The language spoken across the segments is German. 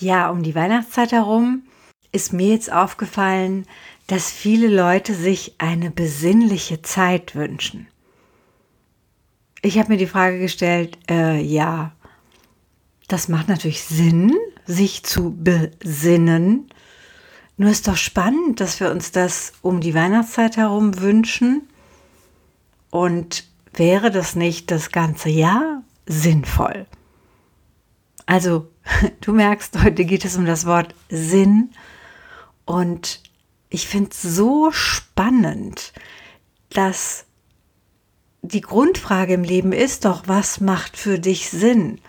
Ja, um die Weihnachtszeit herum ist mir jetzt aufgefallen, dass viele Leute sich eine besinnliche Zeit wünschen. Ich habe mir die Frage gestellt, äh, ja, das macht natürlich Sinn, sich zu besinnen. Nur ist doch spannend, dass wir uns das um die Weihnachtszeit herum wünschen. Und wäre das nicht das ganze Jahr sinnvoll? Also, du merkst, heute geht es um das Wort Sinn. Und ich finde es so spannend, dass die Grundfrage im Leben ist doch, was macht für dich Sinn?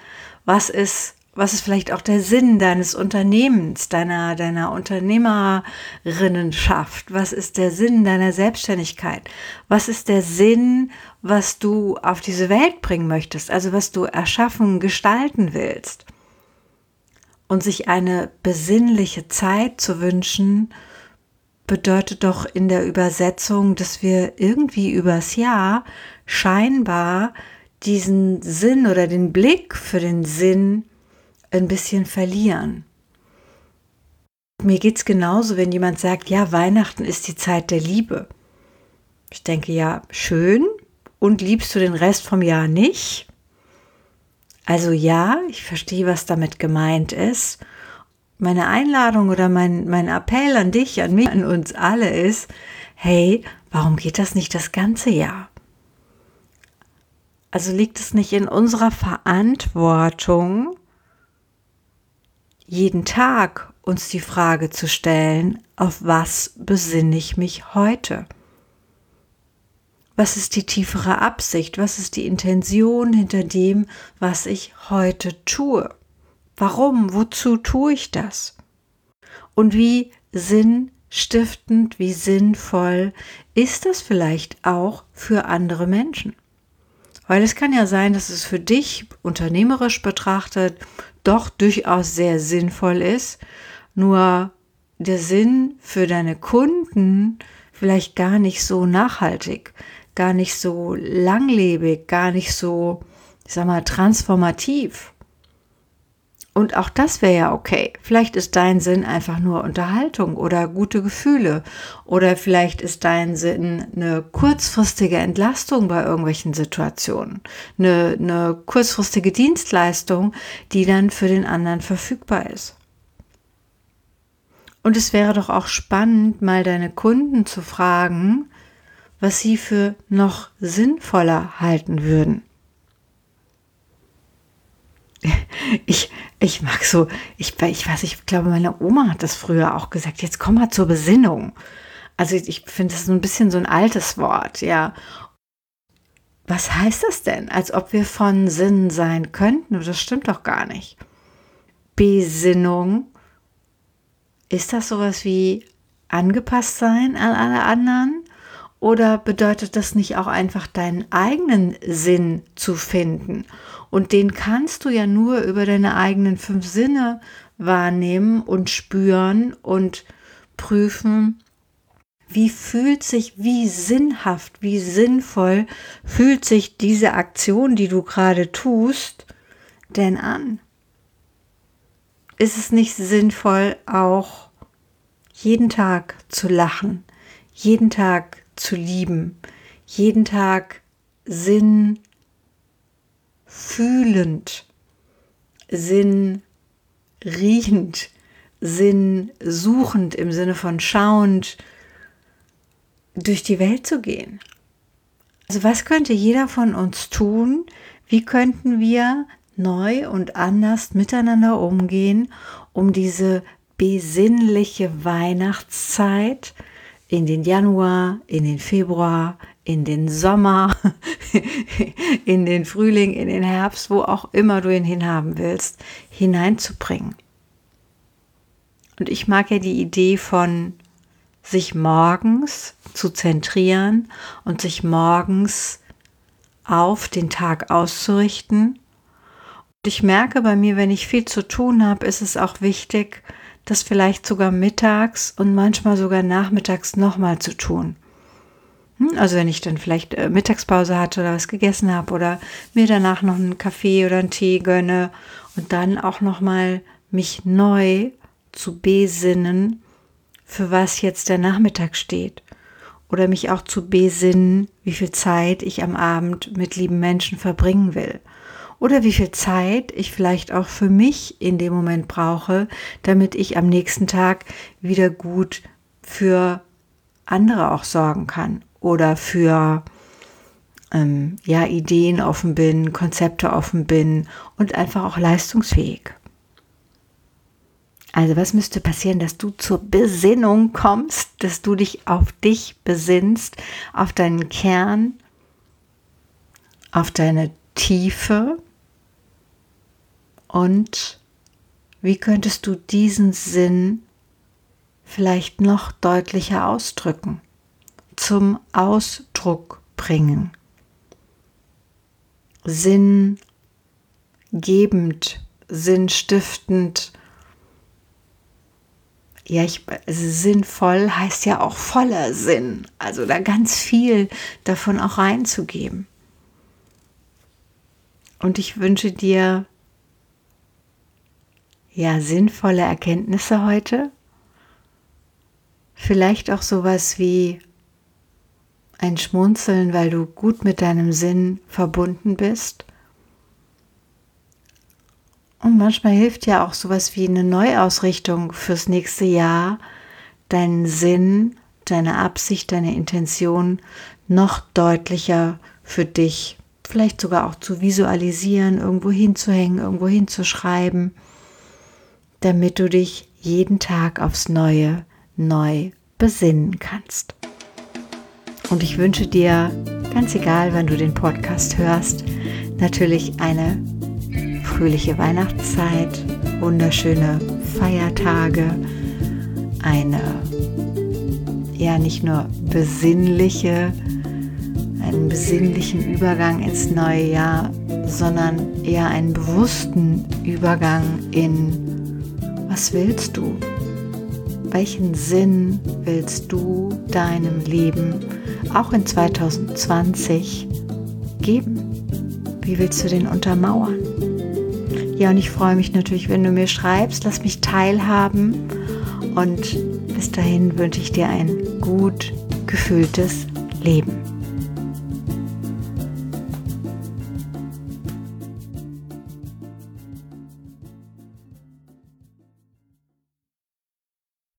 Was ist, was ist vielleicht auch der Sinn deines Unternehmens, deiner, deiner Unternehmerinnenschaft? Was ist der Sinn deiner Selbstständigkeit? Was ist der Sinn, was du auf diese Welt bringen möchtest? Also was du erschaffen, gestalten willst? Und sich eine besinnliche Zeit zu wünschen, bedeutet doch in der Übersetzung, dass wir irgendwie übers Jahr scheinbar diesen Sinn oder den Blick für den Sinn ein bisschen verlieren. Mir geht es genauso, wenn jemand sagt, ja, Weihnachten ist die Zeit der Liebe. Ich denke, ja, schön. Und liebst du den Rest vom Jahr nicht? Also ja, ich verstehe, was damit gemeint ist. Meine Einladung oder mein, mein Appell an dich, an mich, an uns alle ist, hey, warum geht das nicht das ganze Jahr? Also liegt es nicht in unserer Verantwortung, jeden Tag uns die Frage zu stellen, auf was besinne ich mich heute? Was ist die tiefere Absicht? Was ist die Intention hinter dem, was ich heute tue? Warum? Wozu tue ich das? Und wie sinnstiftend, wie sinnvoll ist das vielleicht auch für andere Menschen? Weil es kann ja sein, dass es für dich unternehmerisch betrachtet doch durchaus sehr sinnvoll ist, nur der Sinn für deine Kunden vielleicht gar nicht so nachhaltig, gar nicht so langlebig, gar nicht so, ich sag mal, transformativ. Und auch das wäre ja okay. Vielleicht ist dein Sinn einfach nur Unterhaltung oder gute Gefühle. Oder vielleicht ist dein Sinn eine kurzfristige Entlastung bei irgendwelchen Situationen. Eine, eine kurzfristige Dienstleistung, die dann für den anderen verfügbar ist. Und es wäre doch auch spannend, mal deine Kunden zu fragen, was sie für noch sinnvoller halten würden. Ich, ich mag so, ich, ich weiß, ich glaube, meine Oma hat das früher auch gesagt, jetzt komm mal zur Besinnung. Also ich finde das so ein bisschen so ein altes Wort, ja. Was heißt das denn? Als ob wir von Sinn sein könnten? Das stimmt doch gar nicht. Besinnung, ist das sowas wie angepasst sein an alle anderen? Oder bedeutet das nicht auch einfach deinen eigenen Sinn zu finden? Und den kannst du ja nur über deine eigenen fünf Sinne wahrnehmen und spüren und prüfen, wie fühlt sich, wie sinnhaft, wie sinnvoll fühlt sich diese Aktion, die du gerade tust, denn an? Ist es nicht sinnvoll, auch jeden Tag zu lachen, jeden Tag zu lieben, jeden Tag Sinn fühlend, Sinn riechend, Sinn suchend im Sinne von schauend durch die Welt zu gehen. Also was könnte jeder von uns tun? Wie könnten wir neu und anders miteinander umgehen, um diese besinnliche Weihnachtszeit in den Januar, in den Februar, in den Sommer, in den Frühling, in den Herbst, wo auch immer du ihn hinhaben willst, hineinzubringen. Und ich mag ja die Idee von sich morgens zu zentrieren und sich morgens auf den Tag auszurichten. Und ich merke bei mir, wenn ich viel zu tun habe, ist es auch wichtig, das vielleicht sogar mittags und manchmal sogar nachmittags nochmal zu tun. Hm, also wenn ich dann vielleicht äh, Mittagspause hatte oder was gegessen habe oder mir danach noch einen Kaffee oder einen Tee gönne und dann auch nochmal mich neu zu besinnen, für was jetzt der Nachmittag steht. Oder mich auch zu besinnen, wie viel Zeit ich am Abend mit lieben Menschen verbringen will. Oder wie viel Zeit ich vielleicht auch für mich in dem Moment brauche, damit ich am nächsten Tag wieder gut für andere auch sorgen kann oder für ähm, ja, Ideen offen bin, Konzepte offen bin und einfach auch leistungsfähig. Also was müsste passieren, dass du zur Besinnung kommst, dass du dich auf dich besinnst, auf deinen Kern, auf deine Tiefe und wie könntest du diesen Sinn vielleicht noch deutlicher ausdrücken? zum Ausdruck bringen. Sinngebend, sinnstiftend. Ja, ich, sinnvoll heißt ja auch voller Sinn. Also da ganz viel davon auch reinzugeben. Und ich wünsche dir ja sinnvolle Erkenntnisse heute. Vielleicht auch sowas wie ein Schmunzeln, weil du gut mit deinem Sinn verbunden bist. Und manchmal hilft ja auch sowas wie eine Neuausrichtung fürs nächste Jahr, deinen Sinn, deine Absicht, deine Intention noch deutlicher für dich, vielleicht sogar auch zu visualisieren, irgendwo hinzuhängen, irgendwo hinzuschreiben, damit du dich jeden Tag aufs Neue neu besinnen kannst. Und ich wünsche dir, ganz egal, wann du den Podcast hörst, natürlich eine fröhliche Weihnachtszeit, wunderschöne Feiertage, eine ja nicht nur besinnliche, einen besinnlichen Übergang ins neue Jahr, sondern eher einen bewussten Übergang in was willst du? Welchen Sinn willst du deinem Leben auch in 2020 geben? Wie willst du den untermauern? Ja, und ich freue mich natürlich, wenn du mir schreibst, lass mich teilhaben und bis dahin wünsche ich dir ein gut gefühltes Leben.